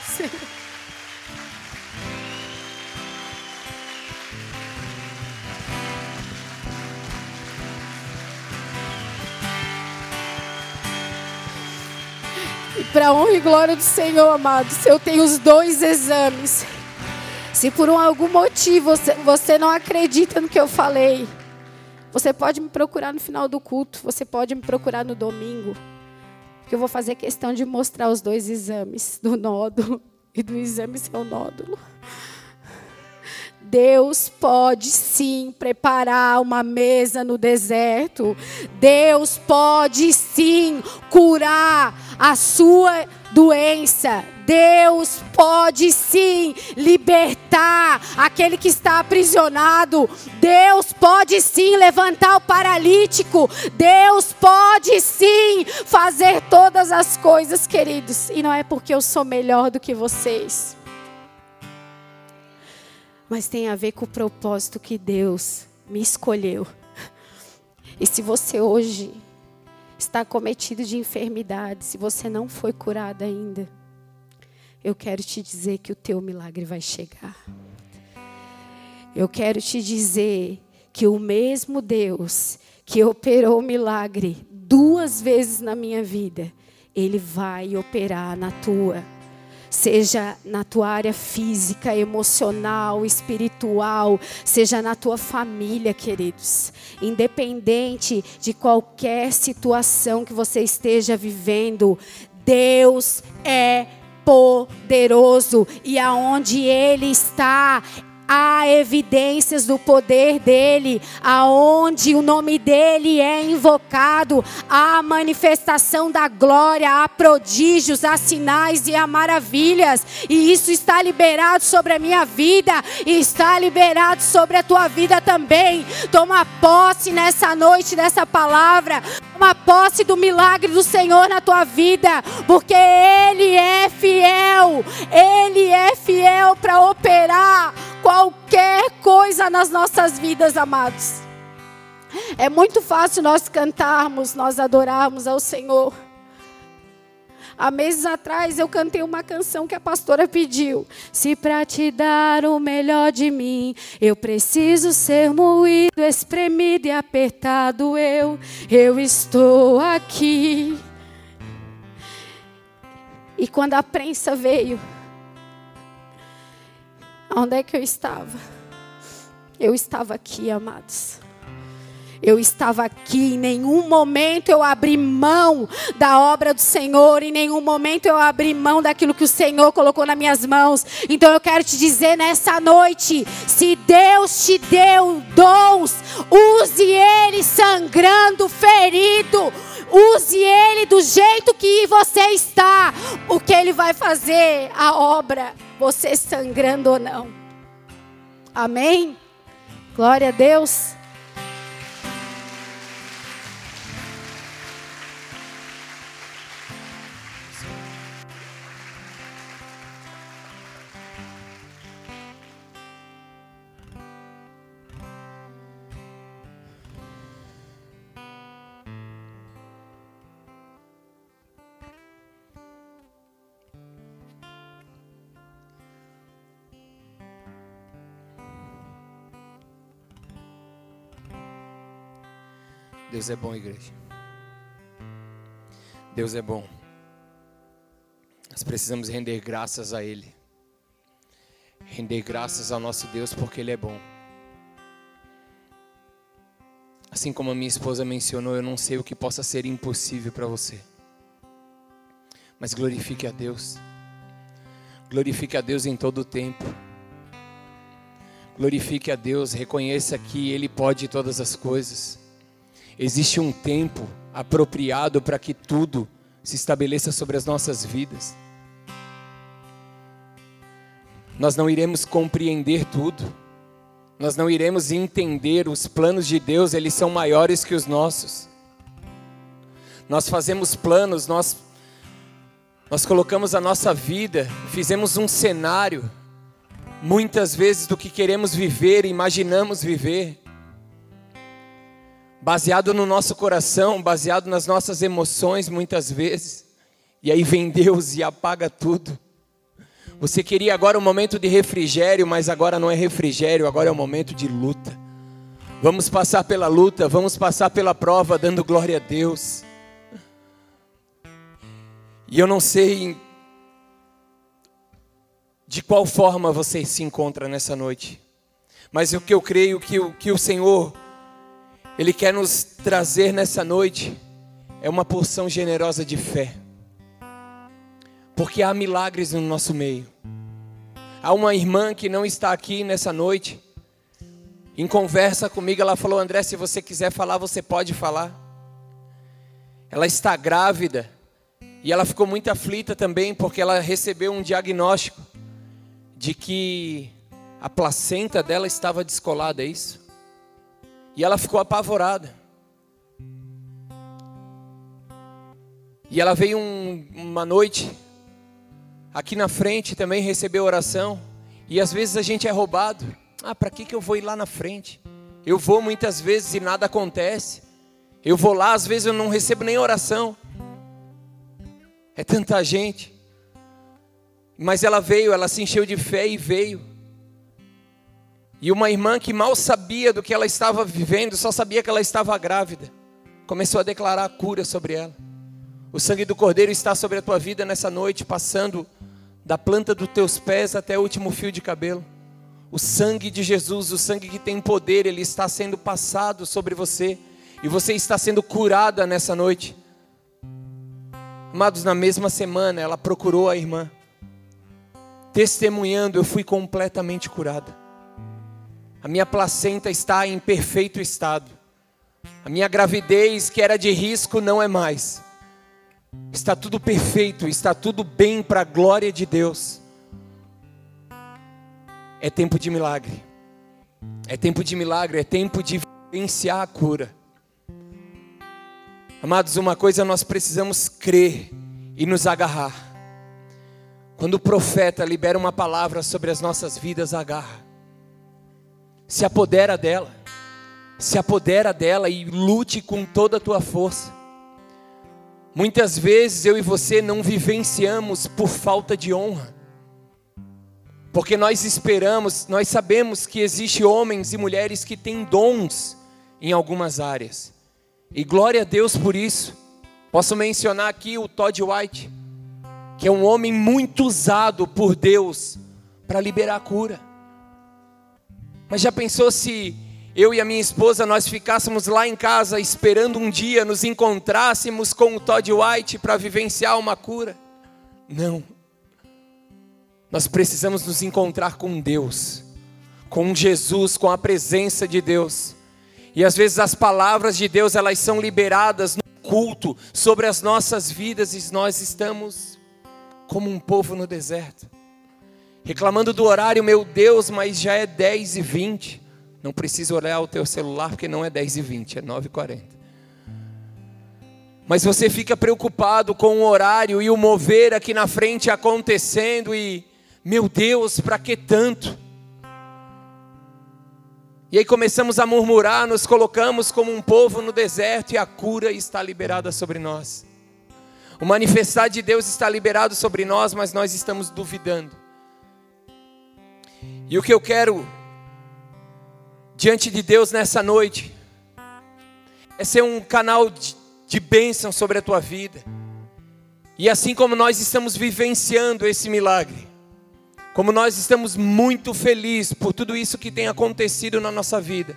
para honra e glória do Senhor, amados, eu tenho os dois exames. Se por algum motivo você, você não acredita no que eu falei, você pode me procurar no final do culto, você pode me procurar no domingo, porque eu vou fazer questão de mostrar os dois exames, do nódulo e do exame seu nódulo. Deus pode sim preparar uma mesa no deserto. Deus pode sim curar a sua doença. Deus pode sim libertar aquele que está aprisionado. Deus pode sim levantar o paralítico. Deus pode sim fazer todas as coisas, queridos. E não é porque eu sou melhor do que vocês mas tem a ver com o propósito que Deus me escolheu. E se você hoje está cometido de enfermidade, se você não foi curado ainda, eu quero te dizer que o teu milagre vai chegar. Eu quero te dizer que o mesmo Deus que operou o milagre duas vezes na minha vida, ele vai operar na tua seja na tua área física, emocional, espiritual, seja na tua família, queridos. Independente de qualquer situação que você esteja vivendo, Deus é poderoso e aonde ele está, há evidências do poder dele, aonde o nome dele é invocado, há manifestação da glória, há prodígios, há sinais e há maravilhas, e isso está liberado sobre a minha vida e está liberado sobre a tua vida também. Toma posse nessa noite dessa palavra, toma posse do milagre do Senhor na tua vida, porque ele é fiel, ele é fiel para operar qualquer coisa nas nossas vidas, amados. É muito fácil nós cantarmos, nós adorarmos ao Senhor. Há meses atrás eu cantei uma canção que a pastora pediu. Se para te dar o melhor de mim, eu preciso ser moído, espremido e apertado, eu, eu estou aqui. E quando a prensa veio, Onde é que eu estava? Eu estava aqui, amados. Eu estava aqui, em nenhum momento eu abri mão da obra do Senhor, em nenhum momento eu abri mão daquilo que o Senhor colocou nas minhas mãos. Então eu quero te dizer nessa noite: se Deus te deu dons, use ele sangrando, ferido, use ele do jeito que você está, porque ele vai fazer a obra você sangrando ou não. Amém? Glória a Deus. Deus é bom, igreja. Deus é bom. Nós precisamos render graças a Ele. render graças ao nosso Deus porque Ele é bom. Assim como a minha esposa mencionou, eu não sei o que possa ser impossível para você. Mas glorifique a Deus. Glorifique a Deus em todo o tempo. Glorifique a Deus, reconheça que Ele pode todas as coisas. Existe um tempo apropriado para que tudo se estabeleça sobre as nossas vidas. Nós não iremos compreender tudo, nós não iremos entender os planos de Deus, eles são maiores que os nossos. Nós fazemos planos, nós, nós colocamos a nossa vida, fizemos um cenário, muitas vezes do que queremos viver, imaginamos viver, baseado no nosso coração, baseado nas nossas emoções, muitas vezes, e aí vem Deus e apaga tudo. Você queria agora um momento de refrigério, mas agora não é refrigério, agora é um momento de luta. Vamos passar pela luta, vamos passar pela prova, dando glória a Deus. E eu não sei de qual forma você se encontra nessa noite, mas o que eu creio que o que o Senhor ele quer nos trazer nessa noite é uma porção generosa de fé porque há milagres no nosso meio. Há uma irmã que não está aqui nessa noite. Em conversa comigo, ela falou: André, se você quiser falar, você pode falar. Ela está grávida e ela ficou muito aflita também, porque ela recebeu um diagnóstico de que a placenta dela estava descolada, é isso? E ela ficou apavorada. E ela veio um, uma noite aqui na frente também recebeu oração. E às vezes a gente é roubado. Ah, para que, que eu vou ir lá na frente? Eu vou muitas vezes e nada acontece. Eu vou lá, às vezes eu não recebo nem oração. É tanta gente. Mas ela veio, ela se encheu de fé e veio. E uma irmã que mal sabia do que ela estava vivendo, só sabia que ela estava grávida, começou a declarar a cura sobre ela. O sangue do Cordeiro está sobre a tua vida nessa noite, passando da planta dos teus pés até o último fio de cabelo. O sangue de Jesus, o sangue que tem poder, ele está sendo passado sobre você e você está sendo curada nessa noite. Amados, na mesma semana ela procurou a irmã, testemunhando: eu fui completamente curada. A minha placenta está em perfeito estado. A minha gravidez, que era de risco, não é mais. Está tudo perfeito, está tudo bem para a glória de Deus. É tempo de milagre. É tempo de milagre, é tempo de vivenciar a cura. Amados, uma coisa nós precisamos crer e nos agarrar. Quando o profeta libera uma palavra sobre as nossas vidas, agarra. Se apodera dela. Se apodera dela e lute com toda a tua força. Muitas vezes eu e você não vivenciamos por falta de honra. Porque nós esperamos, nós sabemos que existe homens e mulheres que têm dons em algumas áreas. E glória a Deus por isso. Posso mencionar aqui o Todd White, que é um homem muito usado por Deus para liberar a cura. Mas já pensou se eu e a minha esposa, nós ficássemos lá em casa esperando um dia nos encontrássemos com o Todd White para vivenciar uma cura. Não. Nós precisamos nos encontrar com Deus, com Jesus, com a presença de Deus. E às vezes as palavras de Deus, elas são liberadas no culto sobre as nossas vidas e nós estamos como um povo no deserto. Reclamando do horário, meu Deus, mas já é 10 e 20 não precisa olhar o teu celular porque não é 10 e 20, é 9 e 40. Mas você fica preocupado com o horário e o mover aqui na frente acontecendo e, meu Deus, para que tanto? E aí começamos a murmurar, nos colocamos como um povo no deserto e a cura está liberada sobre nós. O manifestar de Deus está liberado sobre nós, mas nós estamos duvidando. E o que eu quero diante de Deus nessa noite é ser um canal de, bênção sobre a tua vida. E assim como nós estamos vivenciando esse milagre, como nós estamos muito felizes por tudo isso que tem acontecido na nossa vida.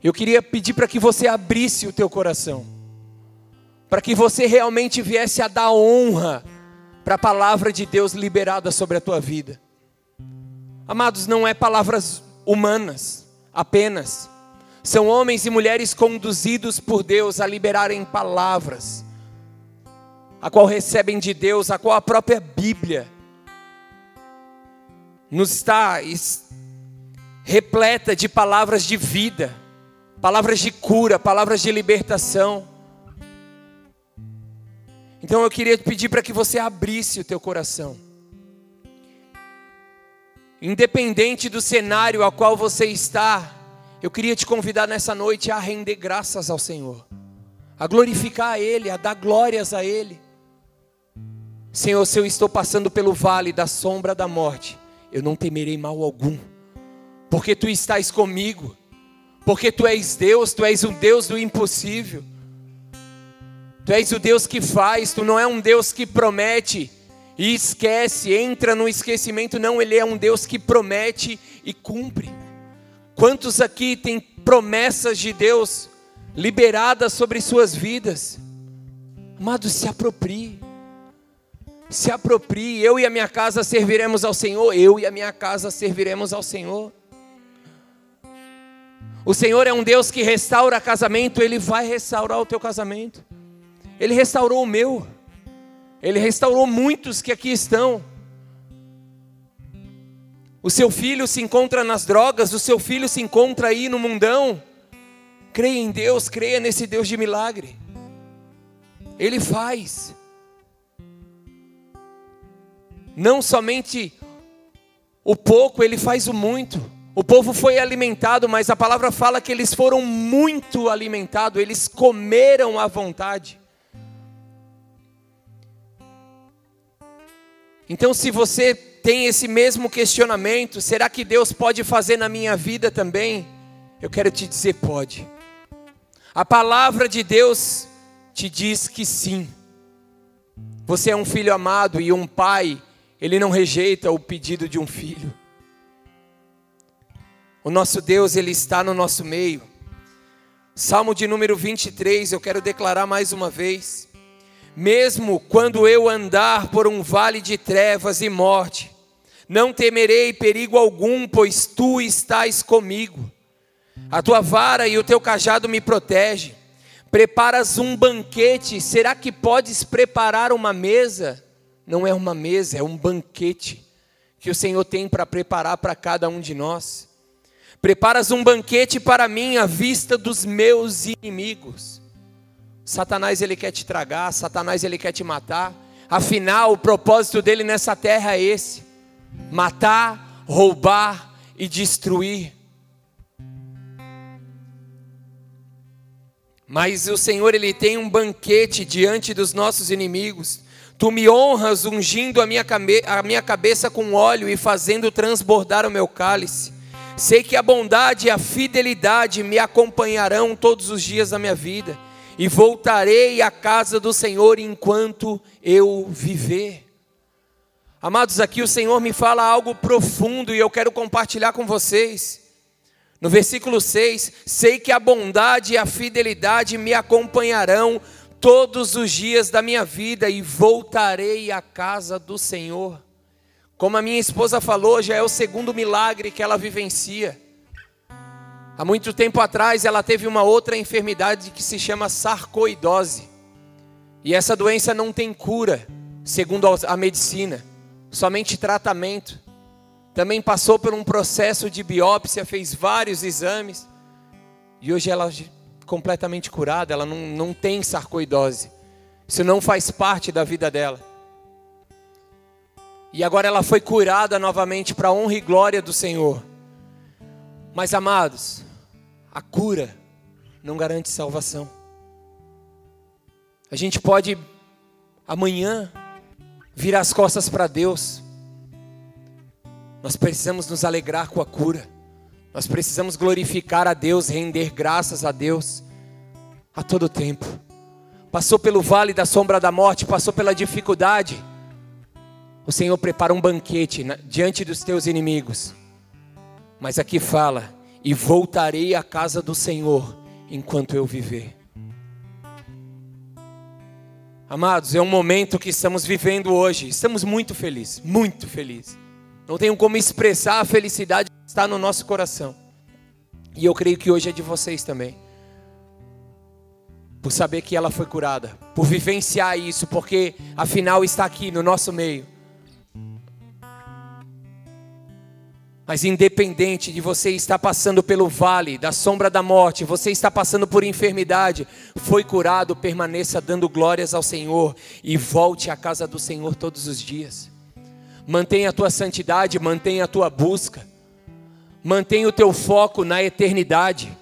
Eu queria pedir para que você abrisse o teu coração, para que você realmente viesse a dar honra para a palavra de Deus liberada sobre a tua vida. Amados, não é palavras humanas apenas, são homens e mulheres conduzidos por Deus a liberarem palavras a qual recebem de Deus, a qual a própria Bíblia nos está repleta de palavras de vida, palavras de cura, palavras de libertação. Então eu queria pedir para que você abrisse o teu coração. Independente do cenário ao qual você está, eu queria te convidar nessa noite a render graças ao Senhor, a glorificar a Ele, a dar glórias a Ele. Senhor, se eu estou passando pelo vale da sombra da morte, eu não temerei mal algum, porque tu estás comigo, porque tu és Deus, tu és o Deus do impossível, tu és o Deus que faz, tu não é um Deus que promete e esquece, entra no esquecimento, não, Ele é um Deus que promete e cumpre. Quantos aqui têm promessas de Deus liberadas sobre suas vidas? Amado, se aproprie se aproprie. Eu e a minha casa serviremos ao Senhor. Eu e a minha casa serviremos ao Senhor. O Senhor é um Deus que restaura casamento, Ele vai restaurar o teu casamento. Ele restaurou o meu. Ele restaurou muitos que aqui estão. O seu filho se encontra nas drogas, o seu filho se encontra aí no mundão. Creia em Deus, creia nesse Deus de milagre. Ele faz. Não somente o pouco, ele faz o muito. O povo foi alimentado, mas a palavra fala que eles foram muito alimentados, eles comeram à vontade. Então, se você tem esse mesmo questionamento, será que Deus pode fazer na minha vida também? Eu quero te dizer: pode. A palavra de Deus te diz que sim. Você é um filho amado e um pai ele não rejeita o pedido de um filho. O nosso Deus, Ele está no nosso meio. Salmo de número 23, eu quero declarar mais uma vez. Mesmo quando eu andar por um vale de trevas e morte, não temerei perigo algum, pois tu estás comigo. A tua vara e o teu cajado me protegem. Preparas um banquete, será que podes preparar uma mesa? não é uma mesa, é um banquete que o Senhor tem para preparar para cada um de nós. Preparas um banquete para mim à vista dos meus inimigos. Satanás ele quer te tragar, Satanás ele quer te matar. Afinal, o propósito dele nessa terra é esse: matar, roubar e destruir. Mas o Senhor ele tem um banquete diante dos nossos inimigos. Tu me honras ungindo a minha, a minha cabeça com óleo e fazendo transbordar o meu cálice. Sei que a bondade e a fidelidade me acompanharão todos os dias da minha vida, e voltarei à casa do Senhor enquanto eu viver. Amados, aqui o Senhor me fala algo profundo e eu quero compartilhar com vocês. No versículo 6: Sei que a bondade e a fidelidade me acompanharão todos os dias da minha vida e voltarei à casa do Senhor. Como a minha esposa falou, já é o segundo milagre que ela vivencia. Há muito tempo atrás ela teve uma outra enfermidade que se chama sarcoidose. E essa doença não tem cura, segundo a medicina, somente tratamento. Também passou por um processo de biópsia, fez vários exames. E hoje ela completamente curada, ela não, não tem sarcoidose. Isso não faz parte da vida dela. E agora ela foi curada novamente para a honra e glória do Senhor. Mas amados, a cura não garante salvação. A gente pode amanhã virar as costas para Deus. Nós precisamos nos alegrar com a cura. Nós precisamos glorificar a Deus, render graças a Deus a todo tempo. Passou pelo vale da sombra da morte, passou pela dificuldade. o Senhor prepara um banquete diante dos teus inimigos. Mas aqui fala: e voltarei à casa do Senhor enquanto eu viver. Amados, é um momento que estamos vivendo hoje. Estamos muito felizes, muito felizes. Não tenho como expressar a felicidade que está no nosso coração. E eu creio que hoje é de vocês também. Por saber que ela foi curada, por vivenciar isso, porque afinal está aqui no nosso meio. Mas independente de você estar passando pelo vale da sombra da morte, você está passando por enfermidade, foi curado, permaneça dando glórias ao Senhor e volte à casa do Senhor todos os dias. Mantenha a tua santidade, mantenha a tua busca. Mantenha o teu foco na eternidade.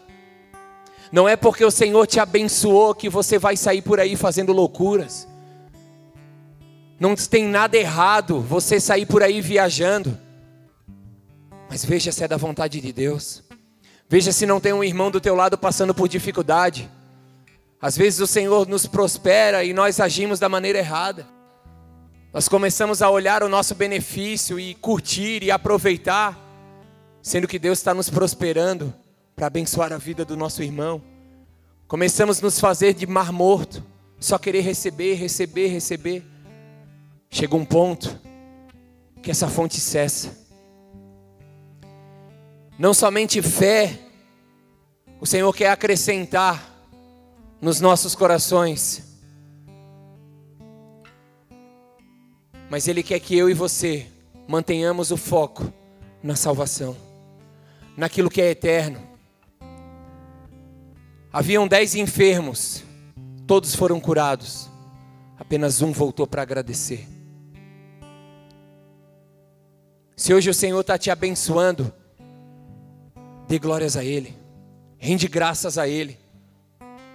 Não é porque o Senhor te abençoou que você vai sair por aí fazendo loucuras. Não tem nada errado você sair por aí viajando. Mas veja se é da vontade de Deus. Veja se não tem um irmão do teu lado passando por dificuldade. Às vezes o Senhor nos prospera e nós agimos da maneira errada. Nós começamos a olhar o nosso benefício e curtir e aproveitar, sendo que Deus está nos prosperando para abençoar a vida do nosso irmão. Começamos a nos fazer de mar morto, só querer receber, receber, receber. Chega um ponto que essa fonte cessa. Não somente fé, o Senhor quer acrescentar nos nossos corações, mas Ele quer que eu e você mantenhamos o foco na salvação, naquilo que é eterno. Haviam dez enfermos, todos foram curados, apenas um voltou para agradecer. Se hoje o Senhor está te abençoando, Dê glórias a Ele. Rende graças a Ele.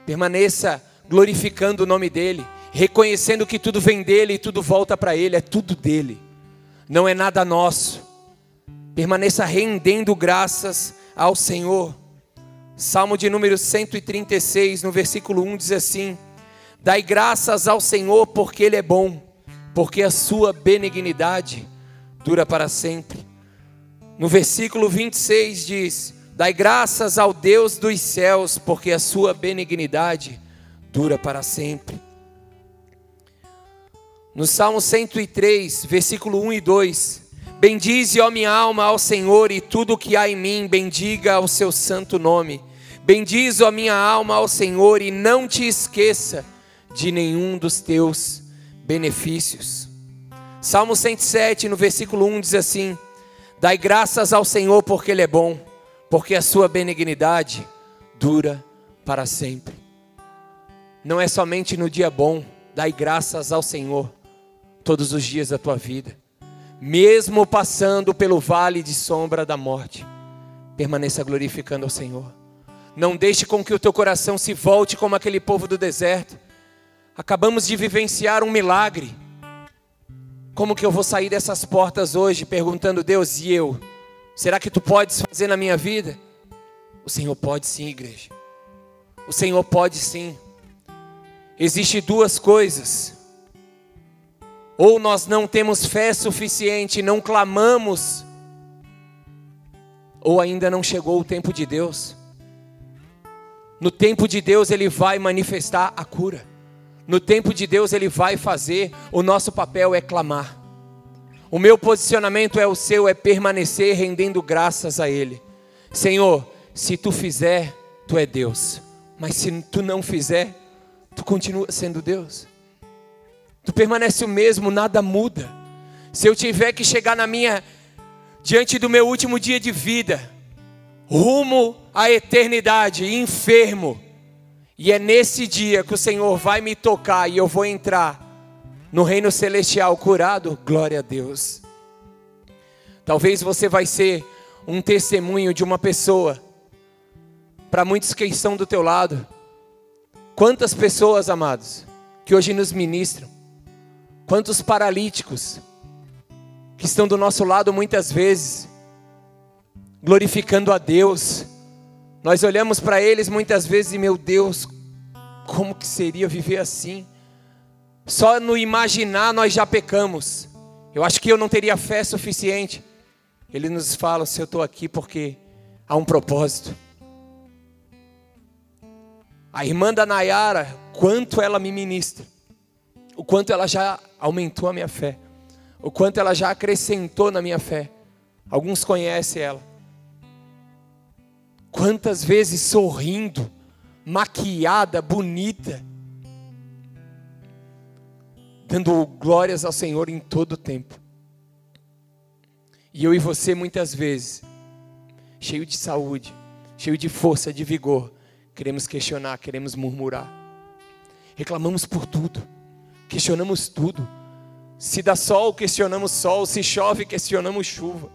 Permaneça glorificando o nome dEle. Reconhecendo que tudo vem dEle e tudo volta para Ele. É tudo dEle. Não é nada nosso. Permaneça rendendo graças ao Senhor. Salmo de número 136, no versículo 1 diz assim: Dai graças ao Senhor porque Ele é bom, porque a sua benignidade dura para sempre. No versículo 26 diz: Dai graças ao Deus dos céus, porque a sua benignidade dura para sempre. No Salmo 103, versículo 1 e 2: Bendize, ó minha alma, ao Senhor, e tudo o que há em mim, bendiga o seu santo nome. Bendize, ó minha alma, ao Senhor, e não te esqueça de nenhum dos teus benefícios. Salmo 107, no versículo 1 diz assim: Dai graças ao Senhor, porque Ele é bom porque a sua benignidade dura para sempre. Não é somente no dia bom, dai graças ao Senhor todos os dias da tua vida, mesmo passando pelo vale de sombra da morte, permaneça glorificando ao Senhor. Não deixe com que o teu coração se volte como aquele povo do deserto. Acabamos de vivenciar um milagre. Como que eu vou sair dessas portas hoje perguntando, Deus, e eu? Será que tu podes fazer na minha vida? O Senhor pode sim, igreja. O Senhor pode sim. Existem duas coisas. Ou nós não temos fé suficiente, não clamamos, ou ainda não chegou o tempo de Deus. No tempo de Deus ele vai manifestar a cura. No tempo de Deus ele vai fazer, o nosso papel é clamar. O meu posicionamento é o seu, é permanecer rendendo graças a Ele. Senhor, se tu fizer, tu é Deus. Mas se tu não fizer, tu continua sendo Deus. Tu permanece o mesmo, nada muda. Se eu tiver que chegar na minha diante do meu último dia de vida, rumo à eternidade, enfermo, e é nesse dia que o Senhor vai me tocar e eu vou entrar no reino celestial curado, glória a Deus. Talvez você vai ser um testemunho de uma pessoa para muitos que estão do teu lado. Quantas pessoas, amados, que hoje nos ministram? Quantos paralíticos que estão do nosso lado muitas vezes, glorificando a Deus. Nós olhamos para eles muitas vezes e, meu Deus, como que seria viver assim? Só no imaginar nós já pecamos. Eu acho que eu não teria fé suficiente. Ele nos fala: se eu estou aqui porque há um propósito. A irmã da Nayara, quanto ela me ministra, o quanto ela já aumentou a minha fé, o quanto ela já acrescentou na minha fé. Alguns conhecem ela. Quantas vezes sorrindo, maquiada, bonita, dando glórias ao Senhor em todo o tempo. E eu e você, muitas vezes, cheio de saúde, cheio de força, de vigor, queremos questionar, queremos murmurar. Reclamamos por tudo, questionamos tudo. Se dá sol, questionamos sol, se chove, questionamos chuva.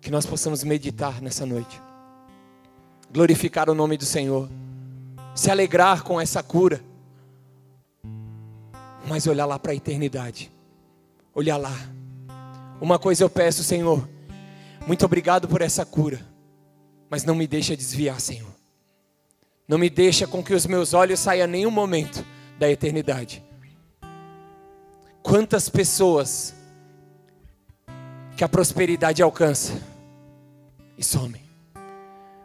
Que nós possamos meditar nessa noite, glorificar o nome do Senhor, se alegrar com essa cura mas olhar lá para a eternidade. Olhar lá. Uma coisa eu peço, Senhor. Muito obrigado por essa cura. Mas não me deixa desviar, Senhor. Não me deixa com que os meus olhos saiam nenhum momento da eternidade. Quantas pessoas que a prosperidade alcança e some.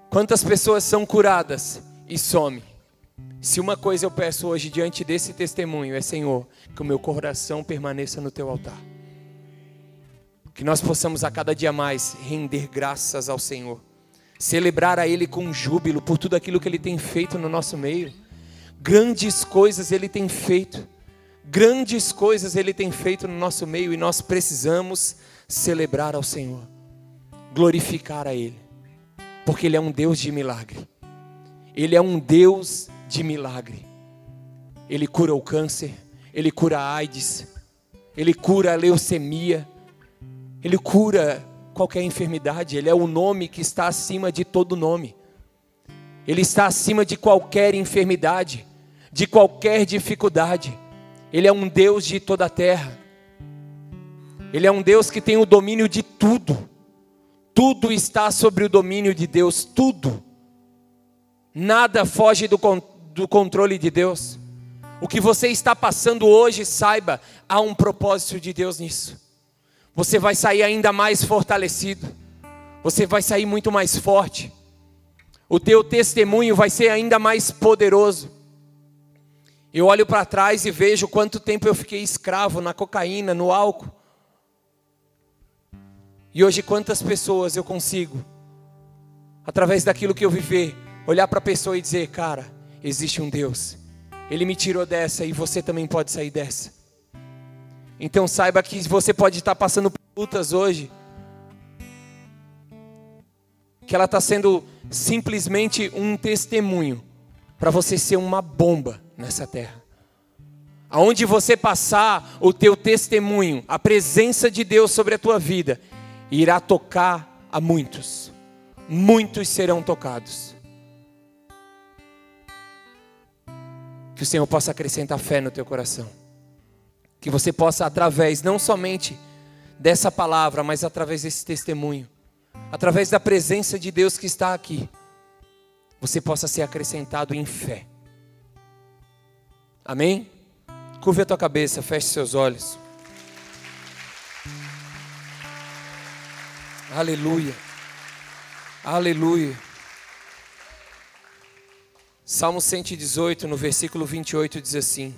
Quantas pessoas são curadas e some. Se uma coisa eu peço hoje diante desse testemunho é, Senhor, que o meu coração permaneça no teu altar. Que nós possamos a cada dia mais render graças ao Senhor. Celebrar a Ele com júbilo por tudo aquilo que Ele tem feito no nosso meio. Grandes coisas Ele tem feito. Grandes coisas Ele tem feito no nosso meio e nós precisamos celebrar ao Senhor. Glorificar a Ele. Porque Ele é um Deus de milagre. Ele é um Deus de milagre. Ele cura o câncer, ele cura a AIDS, ele cura a leucemia, ele cura qualquer enfermidade, ele é o nome que está acima de todo nome. Ele está acima de qualquer enfermidade, de qualquer dificuldade. Ele é um Deus de toda a terra. Ele é um Deus que tem o domínio de tudo. Tudo está sobre o domínio de Deus, tudo. Nada foge do, do controle de Deus. O que você está passando hoje, saiba, há um propósito de Deus nisso. Você vai sair ainda mais fortalecido. Você vai sair muito mais forte. O teu testemunho vai ser ainda mais poderoso. Eu olho para trás e vejo quanto tempo eu fiquei escravo na cocaína, no álcool. E hoje quantas pessoas eu consigo, através daquilo que eu viver, olhar para a pessoa e dizer, cara, existe um Deus. Ele me tirou dessa e você também pode sair dessa. Então saiba que você pode estar passando por lutas hoje, que ela está sendo simplesmente um testemunho para você ser uma bomba nessa terra. Aonde você passar, o teu testemunho, a presença de Deus sobre a tua vida, irá tocar a muitos. Muitos serão tocados. Que o Senhor possa acrescentar fé no teu coração. Que você possa, através não somente dessa palavra, mas através desse testemunho, através da presença de Deus que está aqui, você possa ser acrescentado em fé. Amém? Curve a tua cabeça, feche seus olhos. Aleluia. Aleluia. Salmo 118, no versículo 28, diz assim: